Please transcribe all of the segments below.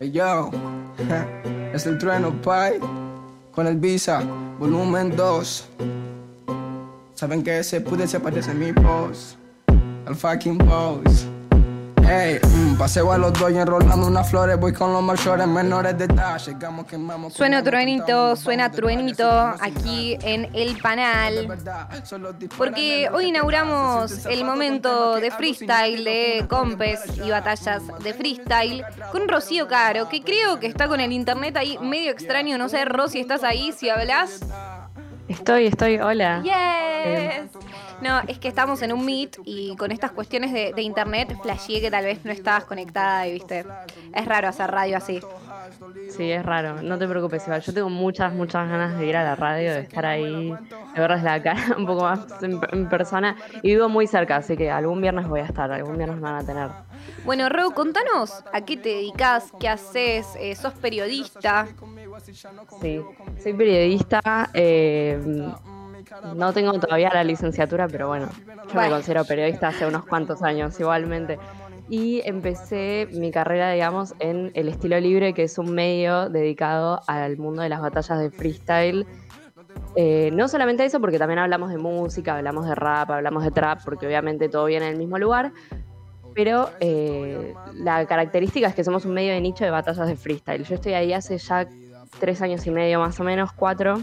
Yo, es el trueno, pai. Con el Visa, volumen 2. Saben que ese pude se parece a mi boss. Al fucking boss. Hey, mm, paseo a los dos y enrolando unas flores. Voy con los mayores menores de edad. Llegamos, quemamos. Suena truenito, suena truenito aquí en El Panal. Porque hoy inauguramos el momento de freestyle, de compes y batallas de freestyle con Rocío Caro, que creo que está con el internet ahí medio extraño. No sé, Rosy, ¿estás ahí? Si hablas. Estoy, estoy, hola. Yes. No, es que estamos en un meet y con estas cuestiones de, de internet flasheé que tal vez no estabas conectada y viste. Es raro hacer radio así. Sí, es raro, no te preocupes, igual. Yo tengo muchas, muchas ganas de ir a la radio, de estar ahí, de verles la cara un poco más en, en persona. Y vivo muy cerca, así que algún viernes voy a estar, algún viernes me van a tener. Bueno, Ro, contanos a qué te dedicas, qué haces, eh, sos periodista. Sí, soy periodista. eh, no tengo todavía la licenciatura, pero bueno, yo me considero periodista hace unos cuantos años igualmente. Y empecé mi carrera, digamos, en el estilo libre, que es un medio dedicado al mundo de las batallas de freestyle. Eh, no solamente eso, porque también hablamos de música, hablamos de rap, hablamos de trap, porque obviamente todo viene del mismo lugar. Pero eh, la característica es que somos un medio de nicho de batallas de freestyle. Yo estoy ahí hace ya tres años y medio más o menos, cuatro.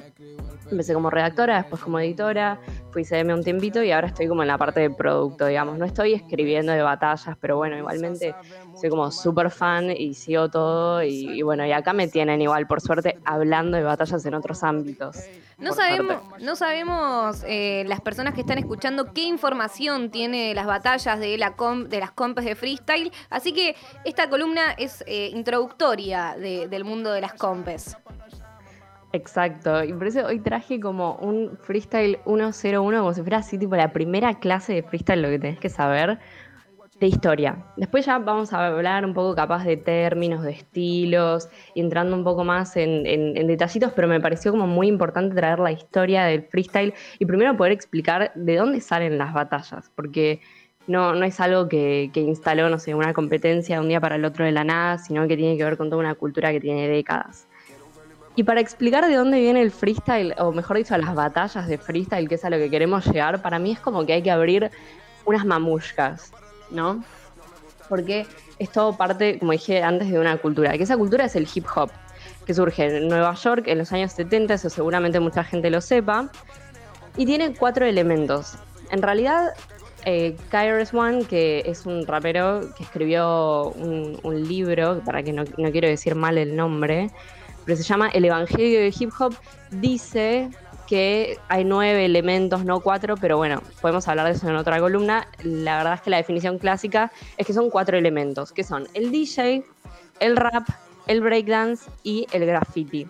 Empecé como redactora, después como editora, fui CM un tiempito y ahora estoy como en la parte de producto, digamos. No estoy escribiendo de batallas, pero bueno, igualmente soy como súper fan y sigo todo. Y, y bueno, y acá me tienen igual, por suerte, hablando de batallas en otros ámbitos. No sabemos, suerte. no sabemos eh, las personas que están escuchando qué información tiene las batallas de, la com- de las compes de freestyle. Así que esta columna es eh, introductoria de- del mundo de las compes. Exacto, y por eso hoy traje como un freestyle 101, como si fuera así, tipo la primera clase de freestyle, lo que tenés que saber de historia. Después ya vamos a hablar un poco capaz de términos, de estilos, y entrando un poco más en, detallitos, pero me pareció como muy importante traer la historia del freestyle y primero poder explicar de dónde salen las batallas, porque no, no es algo que, que instaló, no sé, una competencia de un día para el otro de la nada, sino que tiene que ver con toda una cultura que tiene décadas. Y para explicar de dónde viene el freestyle, o mejor dicho, las batallas de freestyle, que es a lo que queremos llegar, para mí es como que hay que abrir unas mamushkas, ¿no? Porque es todo parte, como dije antes, de una cultura, que esa cultura es el hip hop, que surge en Nueva York en los años 70, eso seguramente mucha gente lo sepa, y tiene cuatro elementos. En realidad, eh, KRS One, que es un rapero que escribió un, libro, para que no quiero decir mal el nombre, pero se llama El Evangelio de Hip Hop, dice que hay nueve elementos, no cuatro, pero bueno, podemos hablar de eso en otra columna. La verdad es que la definición clásica es que son cuatro elementos, que son el DJ, el rap, el breakdance y el graffiti.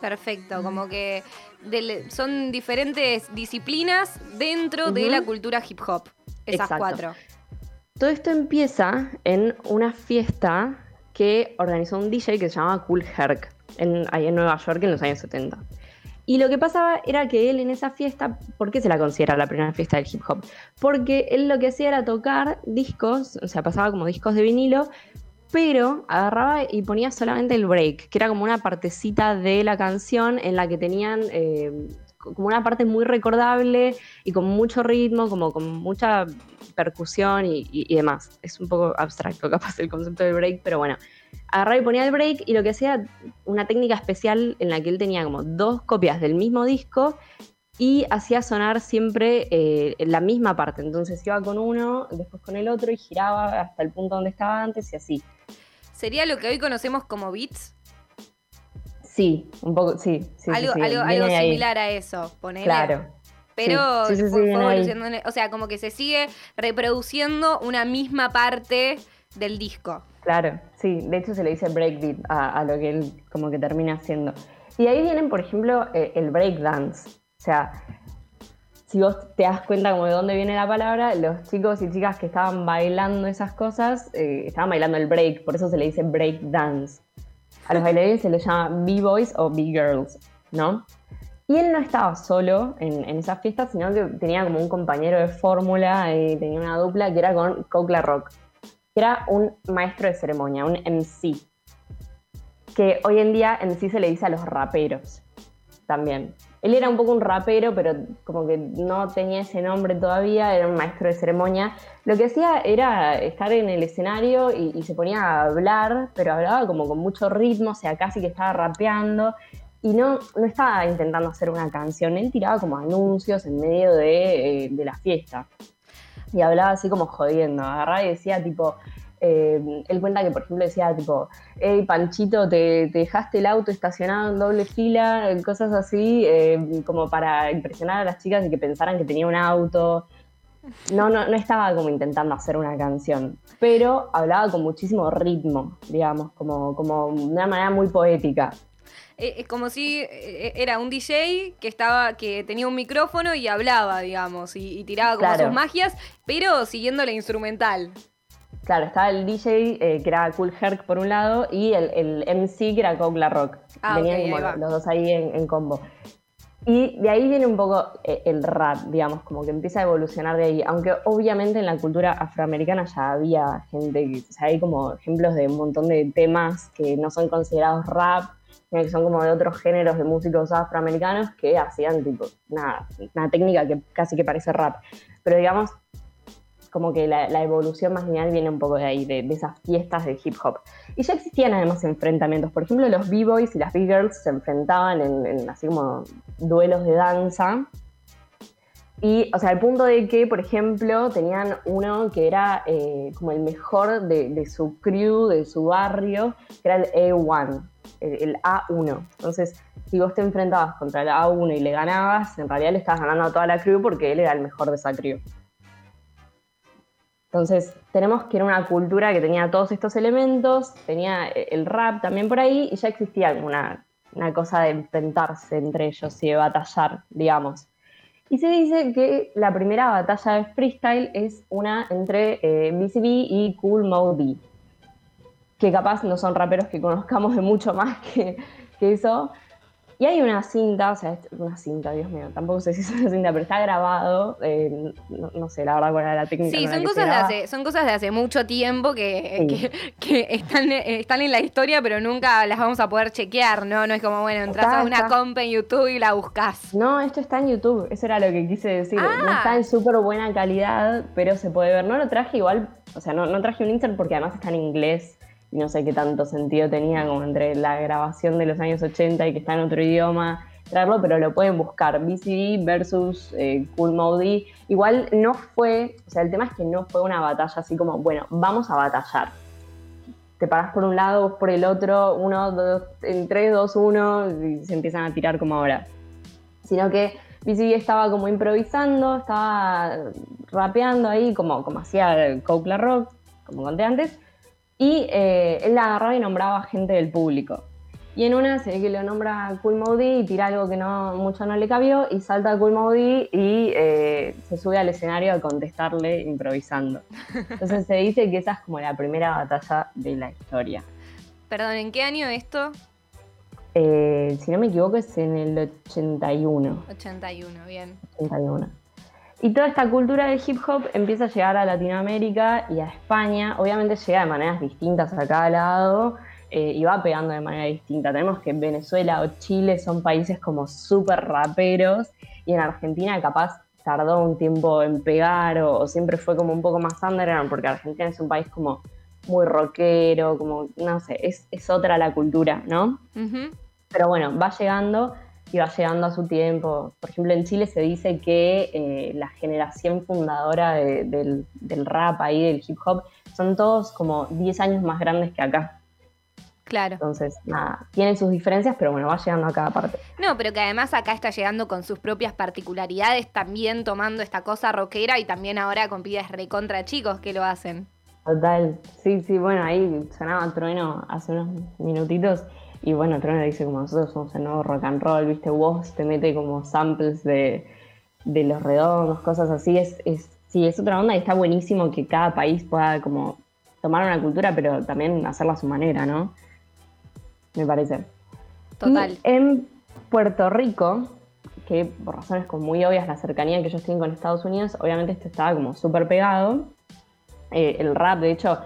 Perfecto, como que del- son diferentes disciplinas dentro de la cultura hip hop. Esas Exacto. cuatro. Todo esto empieza en una fiesta que organizó un DJ que se llamaba Cool Herc, en, ahí en Nueva York en los años 70. Y lo que pasaba era que él en esa fiesta, ¿por qué se la considera la primera fiesta del hip hop? Porque él lo que hacía era tocar discos, o sea, pasaba como discos de vinilo, pero agarraba y ponía solamente el break, que era como una partecita de la canción en la que tenían eh, como una parte muy recordable y con mucho ritmo, como con mucha percusión y, y- y demás. Es un poco abstracto capaz el concepto del break, pero bueno. Agarraba y ponía el break y lo que hacía una técnica especial en la que él tenía como dos copias del mismo disco y hacía sonar siempre eh, la misma parte. Entonces iba con uno, después con el otro y giraba hasta el punto donde estaba antes y así. Sería lo que hoy conocemos como beats. Sí, un poco, sí. sí, algo sí, algo, algo similar a eso. Claro. Pero Sí, sí, sí, fue- fue o sea, como que se sigue reproduciendo una misma parte del disco. Claro, sí, de hecho se le dice breakbeat a, a lo que él como que termina haciendo. Y ahí vienen, por ejemplo, eh, el breakdance. O sea, si vos te das cuenta como de dónde viene la palabra, los chicos y chicas que estaban bailando esas cosas, eh, estaban bailando el break, por eso se le dice breakdance. A los bailarines se les llama B-boys o B-girls, ¿no? Y él no estaba solo en, en esa fiesta, sino que tenía como un compañero de fórmula, y tenía una dupla que era con Coke La Rock que era un maestro de ceremonia, un MC. que hoy en día sí se le dice a los raperos también. Él era un poco un rapero, pero como que no tenía ese nombre todavía, era un maestro de ceremonia. Lo que hacía era estar en el escenario y, se ponía a hablar, pero hablaba como con mucho ritmo, o sea, casi que estaba rapeando. Y no, no estaba intentando hacer una canción, él tiraba como anuncios en medio de, eh, de la fiesta. Y hablaba así como jodiendo, agarraba y decía tipo, eh, él cuenta que, por ejemplo, decía tipo, hey Panchito, te, dejaste el auto estacionado en doble fila, cosas así, eh, como para impresionar a las chicas y que pensaran que tenía un auto. No, no, no estaba como intentando hacer una canción, pero hablaba con muchísimo ritmo, digamos, como, como de una manera muy poética. Eh, es como si era un DJ que estaba, que tenía un micrófono y hablaba, digamos, y, tiraba como sus magias, pero siguiendo la instrumental. Claro, estaba el DJ, eh, que era Cool Herc por un lado, y el, MC, que era Coke La Rock. Ah, Venían como los dos ahí en, combo. Y de ahí viene un poco eh, el rap, digamos, como que empieza a evolucionar de ahí. Aunque obviamente en la cultura afroamericana ya había gente, o sea, hay como ejemplos de un montón de temas que no son considerados rap, que son como de otros géneros de músicos afroamericanos que hacían tipo una, una técnica que casi que parece rap. Pero digamos, como que la, evolución más lineal viene un poco de ahí, de, esas fiestas de hip hop. Y ya existían además enfrentamientos. Por ejemplo, los B-Boys y las B-Girls se enfrentaban en, así como duelos de danza. Y, o sea, al punto de que, por ejemplo, tenían uno que era eh, como el mejor de, su crew, de su barrio, que era el A1, el, A1. Entonces, si vos te enfrentabas contra el A1 y le ganabas, en realidad le estabas ganando a toda la crew porque él era el mejor de esa crew. Entonces, tenemos que era una cultura que tenía todos estos elementos, tenía el rap también por ahí, y ya existía una, una cosa de enfrentarse entre ellos y de batallar, digamos. Y se dice que la primera batalla de freestyle es una entre eh, BCB y Cool Mode que capaz no son raperos que conozcamos de mucho más que, que eso, y hay una cinta, o sea, una cinta, Dios mío, tampoco sé si es una cinta, pero está grabado, eh, no, sé, la verdad cuál era la técnica. Sí, son, cosas de hace, son cosas de hace mucho tiempo que, que, están, están en la historia, pero nunca las vamos a poder chequear, ¿no? No es como, bueno, entras a una compa en YouTube y la buscas. No, esto está en YouTube, eso era lo que quise decir. No ah. está en súper buena calidad, pero se puede ver. No lo traje igual, o sea, no, no traje un insert porque además está en inglés no sé qué tanto sentido tenía como entre la grabación de los años 80 y que está en otro idioma traerlo, pero lo pueden buscar, BCD versus eh, Cool Modi. Igual no fue, o sea, el tema es que no fue una batalla así como, bueno, vamos a batallar. Te paras por un lado, por el otro, uno, dos, en tres, dos, uno, y se empiezan a tirar como ahora. Sino que BCD estaba como improvisando, estaba rapeando ahí, como, como hacía Coke La Rock, como conté antes, y eh, él la agarraba y nombraba gente del público. Y en una se ve que lo nombra Cool Modi y tira algo que no mucho no le cabió y salta Cool Modi y eh, se sube al escenario a contestarle improvisando. Entonces se dice que esa es como la primera batalla de la historia. Perdón, ¿en qué año esto? Eh, si no me equivoco es en el 81. 81, bien. 81. Y toda esta cultura del hip hop empieza a llegar a Latinoamérica y a España. Obviamente llega de maneras distintas a cada lado eh, y va pegando de manera distinta. Tenemos que Venezuela o Chile son países como súper raperos y en Argentina capaz tardó un tiempo en pegar o, siempre fue como un poco más underground porque Argentina es un país como muy rockero, como, no sé, es, otra la cultura, ¿no? Pero bueno, va llegando y va llegando a su tiempo. Por ejemplo, en Chile se dice que eh, la generación fundadora del, rap ahí, del hip hop, son todos como 10 años más grandes que acá. Claro. Entonces, nada, tienen sus diferencias, pero bueno, va llegando a cada parte. No, pero que además acá está llegando con sus propias particularidades, también tomando esta cosa rockera y también ahora con pibes recontra chicos que lo hacen. Total, sí, sí, bueno, ahí sonaba trueno hace unos minutitos y bueno, Trono dice como nosotros somos el nuevo rock and roll, viste, vos te mete como samples de, los redondos, cosas así. Es, es, sí, es otra onda y está buenísimo que cada país pueda como tomar una cultura, pero también hacerla a su manera, ¿no? Me parece. Total. en Puerto Rico, que por razones como muy obvias, la cercanía que ellos tienen con Estados Unidos, obviamente esto estaba como súper pegado. Eh, el rap, de hecho,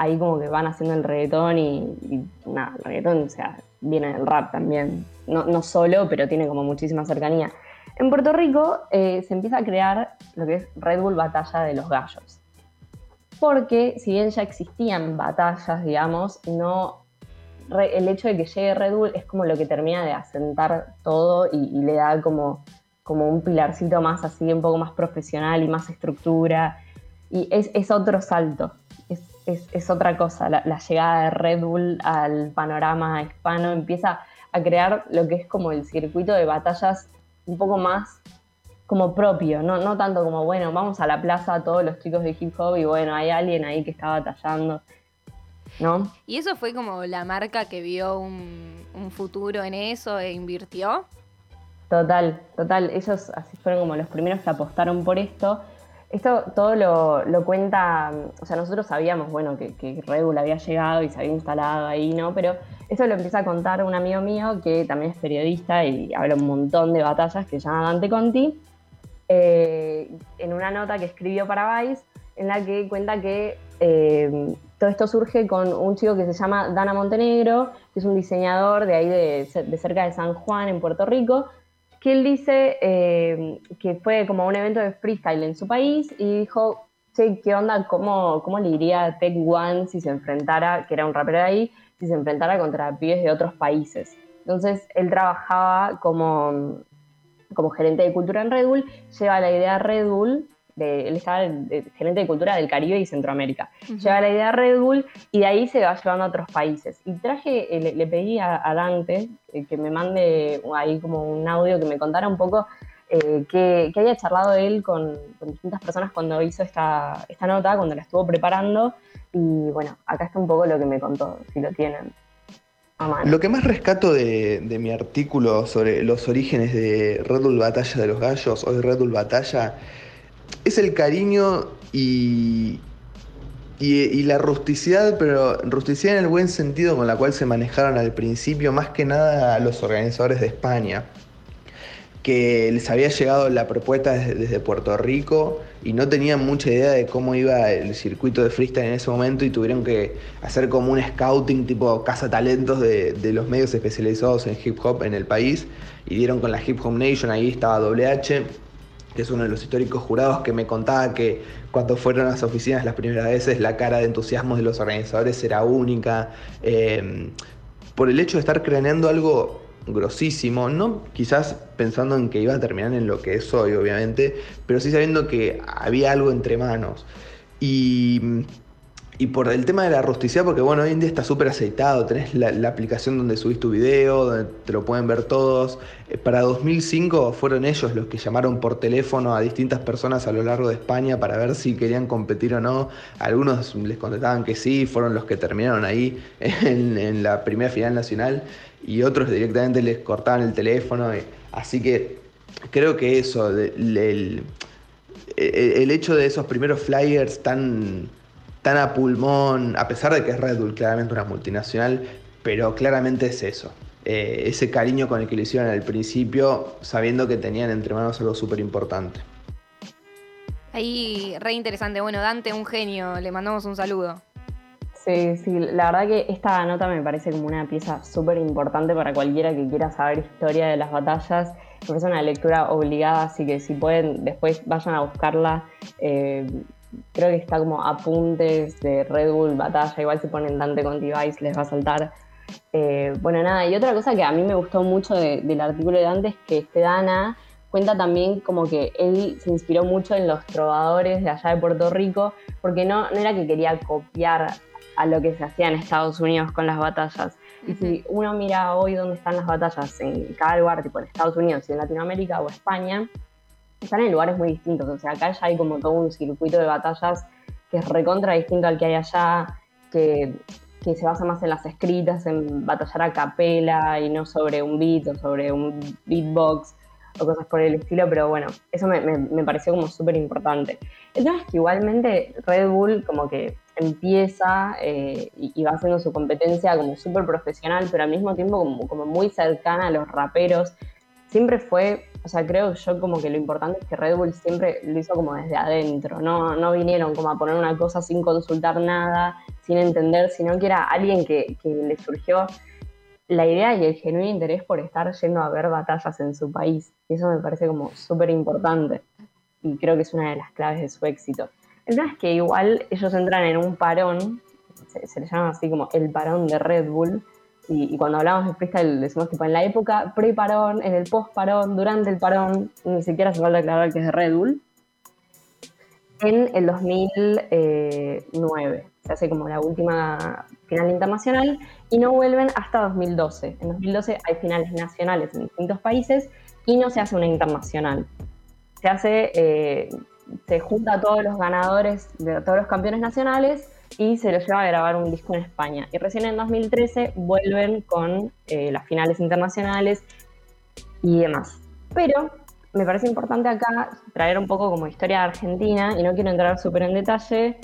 ahí como que van haciendo el reggaetón y, nada, el reggaetón, o sea, viene del rap también, no, no solo, pero tiene como muchísima cercanía. En Puerto Rico eh, se empieza a crear lo que es Red Bull Batalla de los Gallos. Porque si bien ya existían batallas, digamos, no el hecho de que llegue Red Bull es como lo que termina de asentar todo y, le da como, como un pilarcito más así, un poco más profesional y más estructura. Y es, otro salto, es, otra cosa. La, la, llegada de Red Bull al panorama hispano empieza a crear lo que es como el circuito de batallas un poco más como propio, no, no tanto como, bueno, vamos a la plaza todos los chicos de hip hop y bueno, hay alguien ahí que está batallando, ¿no? ¿Y eso fue como la marca que vio un, un futuro en eso e invirtió? Total, total, ellos así fueron como los primeros que apostaron por esto esto todo lo, cuenta, o sea, nosotros sabíamos, bueno, que, que, Red Bull había llegado y se había instalado ahí, ¿no? Pero esto lo empieza a contar un amigo mío que también es periodista y habla un montón de batallas, que se llama Dante Conti, eh, en una nota que escribió para Vice, en la que cuenta que eh, todo esto surge con un chico que se llama Dana Montenegro, que es un diseñador de ahí de, de cerca de San Juan, en Puerto Rico, que él dice eh, que fue como un evento de freestyle en su país y dijo, che, ¿qué onda? ¿Cómo, cómo le iría a Tech One si se enfrentara, que era un rapero de ahí, si se enfrentara contra pibes de otros países? Entonces él trabajaba como, como gerente de cultura en Red Bull, lleva la idea Red Bull él estaba gerente de cultura del Caribe y Centroamérica. Lleva la idea a Red Bull y de ahí se va llevando a otros países. Y traje, eh, le, pedí a, Dante eh, que me mande ahí como un audio que me contara un poco eh, que, haya charlado él con, distintas personas cuando hizo esta, esta nota, cuando la estuvo preparando. Y bueno, acá está un poco lo que me contó, si lo tienen. Lo que más rescato de, de, mi artículo sobre los orígenes de Red Bull Batalla de los Gallos, hoy Red Bull Batalla, es el cariño y, y, la rusticidad, pero rusticidad en el buen sentido con la cual se manejaron al principio, más que nada a los organizadores de España, que les había llegado la propuesta desde, Puerto Rico y no tenían mucha idea de cómo iba el circuito de freestyle en ese momento y tuvieron que hacer como un scouting tipo casa talentos de, de los medios especializados en hip hop en el país y dieron con la Hip Hop Nation, ahí estaba WH que es uno de los históricos jurados que me contaba que cuando fueron a las oficinas las primeras veces la cara de entusiasmo de los organizadores era única, em, por el hecho de estar creando algo grosísimo, no quizás pensando en que iba a terminar en lo que es hoy, obviamente, pero sí sabiendo que había algo entre manos. Y y por el tema de la rusticidad, porque bueno, hoy en día está súper aceitado, tenés la, aplicación donde subís tu video, donde te lo pueden ver todos. Eh, para 2005 fueron ellos los que llamaron por teléfono a distintas personas a lo largo de España para ver si querían competir o no. Algunos les contestaban que sí, fueron los que terminaron ahí en, la primera final nacional y otros directamente les cortaban el teléfono. Así que creo que eso, el hecho de esos primeros flyers tan tan a pulmón, a pesar de que es Red Bull claramente una multinacional, pero claramente es eso. Eh, ese cariño con el que lo hicieron al principio, sabiendo que tenían entre manos algo súper importante. Ahí, re interesante. Bueno, Dante, un genio, le mandamos un saludo. Sí, sí, la verdad que esta nota me parece como una pieza súper importante para cualquiera que quiera saber historia de las batallas. Es una lectura obligada, así que si pueden, después vayan a buscarla. Eh, creo que está como apuntes de Red Bull batalla, igual si ponen Dante con Device les va a saltar. Eh, bueno, nada, y otra cosa que a mí me gustó mucho del artículo de Dante es que este Dana cuenta también como que él se inspiró mucho en los trovadores de allá de Puerto Rico, porque no, no era que quería copiar a lo que se hacía en Estados Unidos con las batallas. Y si uno mira hoy dónde están las batallas en cada lugar, tipo en Estados Unidos y en Latinoamérica o España, están en lugares muy distintos. O sea, acá ya hay como todo un circuito de batallas que es recontra distinto al que hay allá, que, se basa más en las escritas, en batallar a capela y no sobre un beat o sobre un beatbox o cosas por el estilo, pero bueno, eso me, pareció como súper importante. El tema es que igualmente Red Bull como que empieza eh, y, va haciendo su competencia como súper profesional, pero al mismo tiempo como, como muy cercana a los raperos. Siempre fue o sea, creo yo como que lo importante es que Red Bull siempre lo hizo como desde adentro, no, no vinieron como a poner una cosa sin consultar nada, sin entender, sino que era alguien que, que le surgió la idea y el genuino interés por estar yendo a ver batallas en su país. Y eso me parece como súper importante. Y creo que es una de las claves de su éxito. El tema es que igual ellos entran en un parón, se, le llama así como el parón de Red Bull. Y, cuando hablamos de freestyle decimos tipo en la época pre-parón, en el post-parón, durante el parón, ni siquiera se falta aclarar que es de Red Bull. En el 2009 se hace como la última final internacional y no vuelven hasta 2012. En 2012 hay finales nacionales en distintos países y no se hace una internacional. Se hace, eh, se junta a todos los ganadores de todos los campeones nacionales y se los lleva a grabar un disco en España. Y recién en 2013 vuelven con eh, las finales internacionales y demás. Pero me parece importante acá traer un poco como historia de Argentina y no quiero entrar súper en detalle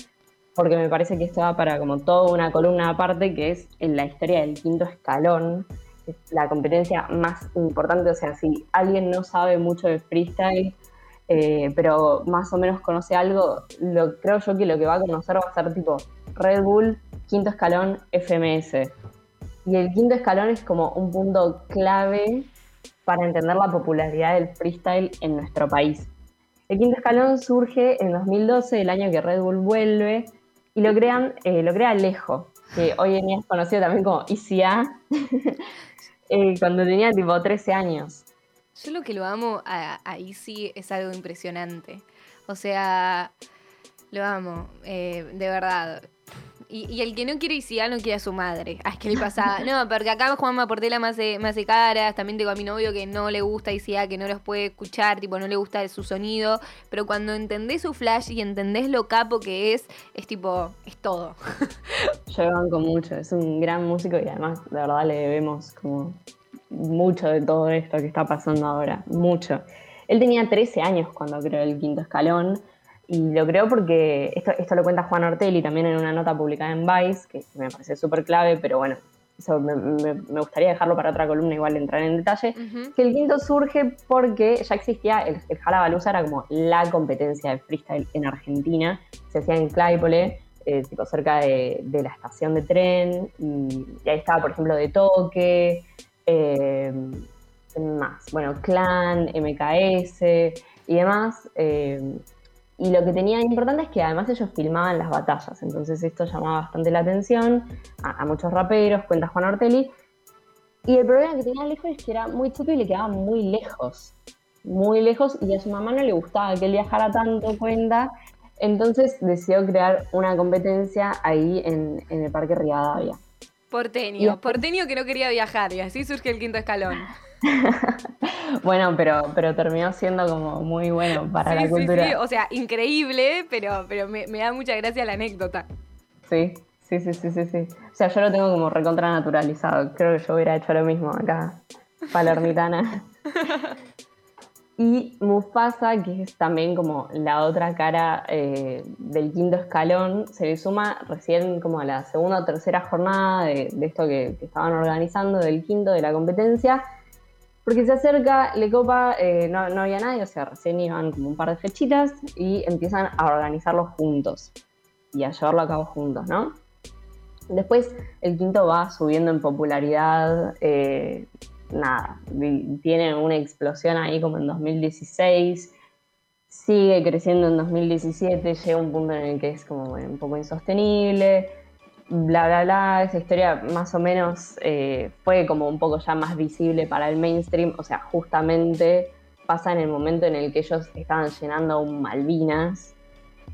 porque me parece que esto va para como toda una columna aparte, que es en la historia del quinto escalón, es la competencia más importante, o sea, si alguien no sabe mucho de freestyle, eh, pero más o menos conoce algo, lo, creo yo que lo que va a conocer va a ser tipo Red Bull, quinto escalón, FMS. Y el quinto escalón es como un punto clave para entender la popularidad del freestyle en nuestro país. El quinto escalón surge en 2012, el año que Red Bull vuelve, y lo crean, eh, lo crea Alejo, que hoy en día es conocido también como ICA, eh, cuando tenía tipo 13 años. Yo lo que lo amo a, a Easy es algo impresionante. O sea, lo amo, eh, de verdad. Y, el que no quiere ICA no quiere a su madre. Ah, es que le pasa. No, porque acá Juanma Portela más hace, más caras. También tengo a mi novio que no le gusta ICA, que no los puede escuchar, tipo, no le gusta su sonido. Pero cuando entendés su flash y entendés lo capo que es, es tipo, es todo. Yo banco mucho. Es un gran músico y además, de verdad, le debemos como mucho de todo esto que está pasando ahora. Mucho. Él tenía 13 años cuando creó el quinto escalón. Y lo creo porque esto, esto lo cuenta Juan Ortelli también en una nota publicada en Vice, que me parece súper clave, pero bueno, eso me, me, gustaría dejarlo para otra columna, igual entrar en detalle. Que el quinto surge porque ya existía el, el Jalabaluza, era como la competencia de freestyle en Argentina. Se hacía en Claypole, eh, tipo cerca de, de, la estación de tren, y, ahí estaba, por ejemplo, de toque. Eh, más, bueno, Clan, MKS y demás. Eh, y lo que tenía importante es que además ellos filmaban las batallas, entonces esto llamaba bastante la atención a, muchos raperos, cuenta Juan Ortelli. Y el problema que tenía lejos es que era muy chico y le quedaba muy lejos, muy lejos, y a su mamá no le gustaba que él viajara tanto, cuenta. Entonces decidió crear una competencia ahí en, el Parque Rivadavia. Porteño, porteño que no quería viajar, y así surge el quinto escalón. bueno, pero, pero terminó siendo como muy bueno para la cultura. Sí, sí, o sea, increíble, pero, pero me, da mucha gracia la anécdota. Sí, sí, sí, sí, sí, sí. O sea, yo lo tengo como recontra naturalizado. Creo que yo hubiera hecho lo mismo acá, palermitana. y Mufasa, que es también como la otra cara eh, del quinto escalón, se le suma recién como a la segunda o tercera jornada de, esto que, estaban organizando, del quinto de la competencia, porque se acerca, le copa, eh, no, había nadie, o sea, recién iban como un par de fechitas y empiezan a organizarlo juntos y a llevarlo a cabo juntos, ¿no? Después el quinto va subiendo en popularidad, eh, nada, tiene una explosión ahí como en 2016, sigue creciendo en 2017, llega un punto en el que es como un poco insostenible, bla, bla, bla, esa historia más o menos eh, fue como un poco ya más visible para el mainstream, o sea, justamente pasa en el momento en el que ellos estaban llenando un Malvinas,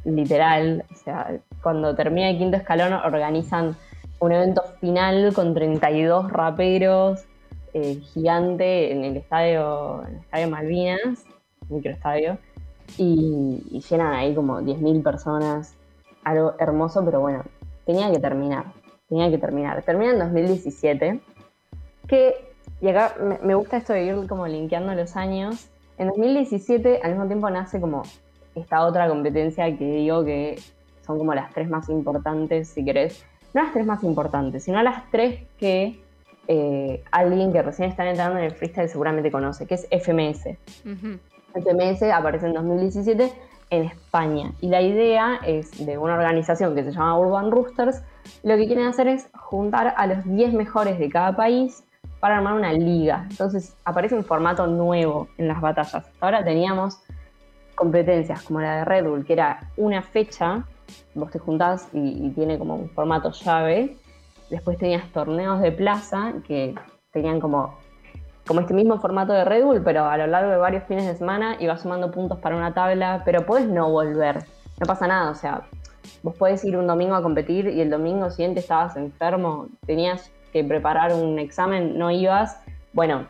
literal, o sea, cuando termina el quinto escalón organizan un evento final con 32 raperos eh, gigante en el estadio, estadio Malvinas, microestadio, y, llenan ahí como 10.000 personas, algo hermoso, pero bueno, tenía que terminar, tenía que terminar. Termina en 2017, que, y acá me, gusta esto de ir como linkeando los años, en 2017 al mismo tiempo nace como esta otra competencia que digo que son como las tres más importantes, si querés, no las tres más importantes, sino las tres que eh, alguien que recién está entrando en el freestyle seguramente conoce, que es FMS. FMS aparece en 2017 en España. Y la idea es de una organización que se llama Urban Roosters Lo que quieren hacer es juntar a los 10 mejores de cada país para armar una liga. Entonces aparece un formato nuevo en las batallas. Ahora teníamos competencias como la de Red Bull, que era una fecha, vos te juntás y, y tiene como un formato llave. Después tenías torneos de plaza que tenían como como este mismo formato de Red Bull, pero a lo largo de varios fines de semana ibas sumando puntos para una tabla, pero puedes no volver, no pasa nada, o sea, vos podés ir un domingo a competir y el domingo siguiente estabas enfermo, tenías que preparar un examen, no ibas, bueno,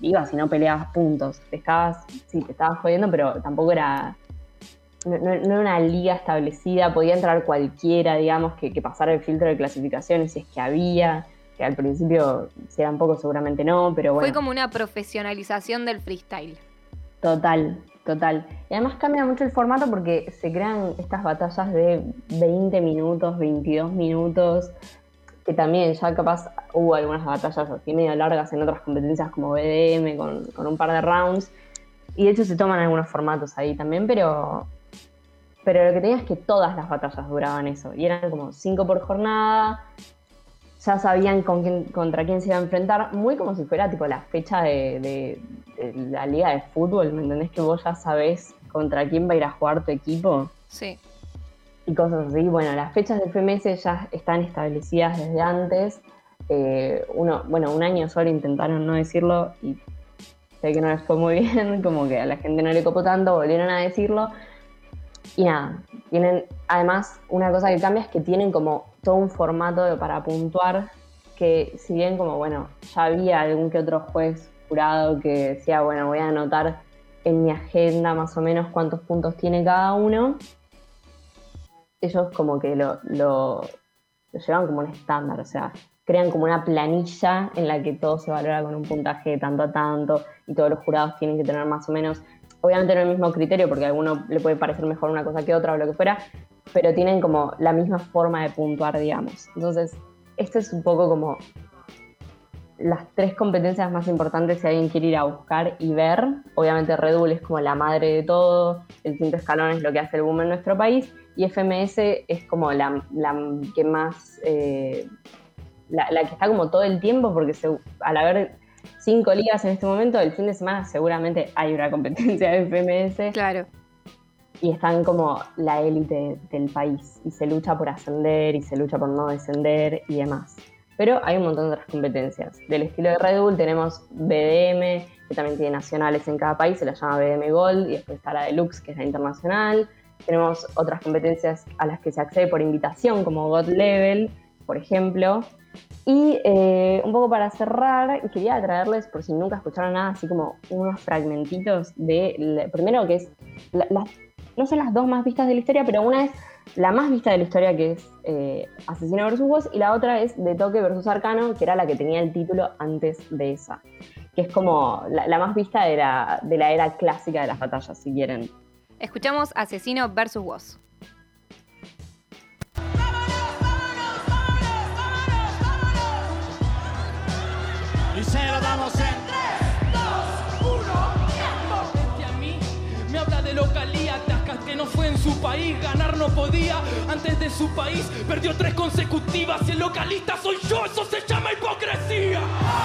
ibas y no peleabas puntos, te estabas, sí, te estabas jodiendo, pero tampoco era, no, era una liga establecida, podía entrar cualquiera, digamos, que, que pasara el filtro de clasificaciones si es que había que al principio, si eran pocos, seguramente no, pero bueno. Fue como una profesionalización del freestyle. Total, total. Y además cambia mucho el formato porque se crean estas batallas de 20 minutos, 22 minutos, que también ya capaz hubo algunas batallas así medio largas en otras competencias como BDM, con, con un par de rounds. Y de hecho se toman algunos formatos ahí también, pero, pero lo que tenía es que todas las batallas duraban eso. Y eran como 5 por jornada, ya sabían con quién, contra quién se iba a enfrentar, muy como si fuera tipo la fecha de, la liga de fútbol, ¿me entendés? Que vos ya sabés contra quién va a ir a jugar tu equipo. Sí. Y cosas así. Bueno, las fechas del FMS ya están establecidas desde antes. Eh, uno, bueno, un año solo intentaron no decirlo y sé que no les fue muy bien, como que a la gente no le copó tanto, volvieron a decirlo. Y nada, tienen, además, una cosa que cambia es que tienen como todo un formato para puntuar que si bien como, bueno, ya había algún que otro juez jurado que decía, bueno, voy a anotar en mi agenda más o menos cuántos puntos tiene cada uno, ellos como que lo, lo, llevan como un estándar, o sea, crean como una planilla en la que todo se valora con un puntaje de tanto a tanto y todos los jurados tienen que tener más o menos, obviamente no el mismo criterio porque a alguno le puede parecer mejor una cosa que otra o lo que fuera, pero tienen como la misma forma de puntuar, digamos. Entonces, esto es un poco como las tres competencias más importantes si alguien quiere ir a buscar y ver. Obviamente Red Bull es como la madre de todo, el quinto escalón es lo que hace el boom en nuestro país y FMS es como la, que más, eh, la, que está como todo el tiempo porque al haber cinco ligas en este momento, el fin de semana seguramente hay una competencia de FMS. Claro y están como la élite del país y se lucha por ascender y se lucha por no descender y demás. Pero hay un montón de otras competencias. Del estilo de Red Bull tenemos BDM, que también tiene nacionales en cada país, se la llama BDM Gold, y después está la Deluxe, que es la internacional. Tenemos otras competencias a las que se accede por invitación, como God Level, por ejemplo. Y eh, un poco para cerrar, quería traerles, por si nunca escucharon nada, así como unos fragmentitos de, primero que es la, no son las dos más vistas de la historia, pero una es la más vista de la historia, que es eh, Asesino vs. Voz, y la otra es De Toque vs. Arcano, que era la que tenía el título antes de esa, que es como la, más vista de la, de la era clásica de las batallas, si quieren. Escuchamos Asesino vs. Voz. País, ganar no podía. Antes de su país perdió tres consecutivas y el localista soy yo, eso se llama hipocresía.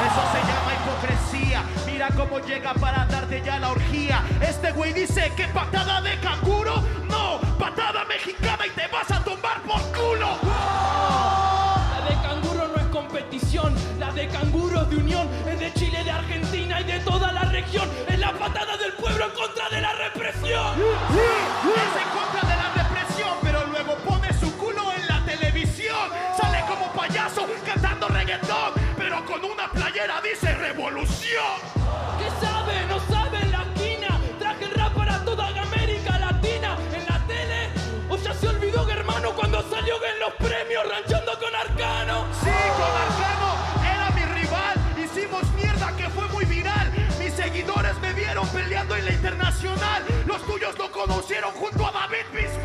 Eso se llama hipocresía. Mira cómo llega para darte ya la orgía. Este güey dice que patada de canguro, no, patada mexicana y te vas a tumbar por culo. La de canguro no es competición, la de canguro es de unión, es de Chile, de Argentina y de toda la región. Es la patada del pueblo en contra de la represión. Reggaetón, pero con una playera dice revolución. ¿Qué sabe? No sabe en la esquina. Traje el rap para toda América Latina. En la tele, o ya se olvidó que hermano cuando salió en los premios ranchando con Arcano. Sí, con Arcano era mi rival. Hicimos mierda que fue muy viral. Mis seguidores me vieron peleando en la internacional. Los tuyos lo conocieron junto a David Bisbal.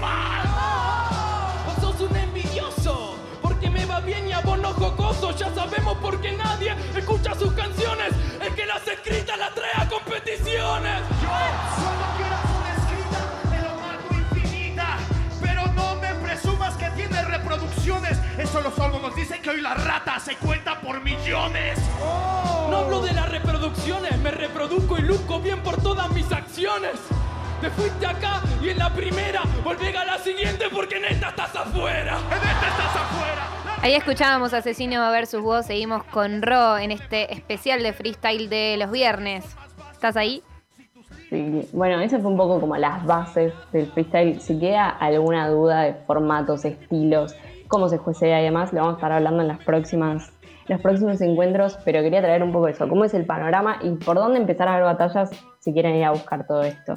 Bien y a vos no jocoso. Ya sabemos por qué nadie escucha sus canciones. El que las escritas las trae a competiciones. Yo solo quiero una escrita de lo más infinita. Pero no me presumas que tiene reproducciones Eso los olmos nos dicen que hoy la rata se cuenta por millones. No hablo de las reproducciones, me reproduzco y luzco bien por todas mis acciones. Te fuiste acá y en la primera volvé a la siguiente porque en esta estás afuera. En esta estás afuera. Ahí escuchábamos Asesino versus Voz, seguimos con Ro en este especial de freestyle de los viernes. ¿Estás ahí? Sí, bueno, eso fue un poco como las bases del freestyle. Si queda alguna duda de formatos, estilos, cómo se juecea y demás, lo vamos a estar hablando en las próximas, los próximos encuentros, pero quería traer un poco eso, cómo es el panorama y por dónde empezar a ver batallas si quieren ir a buscar todo esto.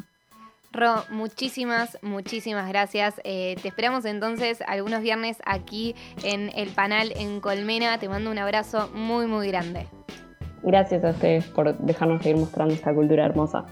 Ro, muchísimas, muchísimas gracias. Eh, te esperamos entonces algunos viernes aquí en el panel en Colmena. Te mando un abrazo muy, muy grande. Gracias a ustedes por dejarnos seguir mostrando esta cultura hermosa.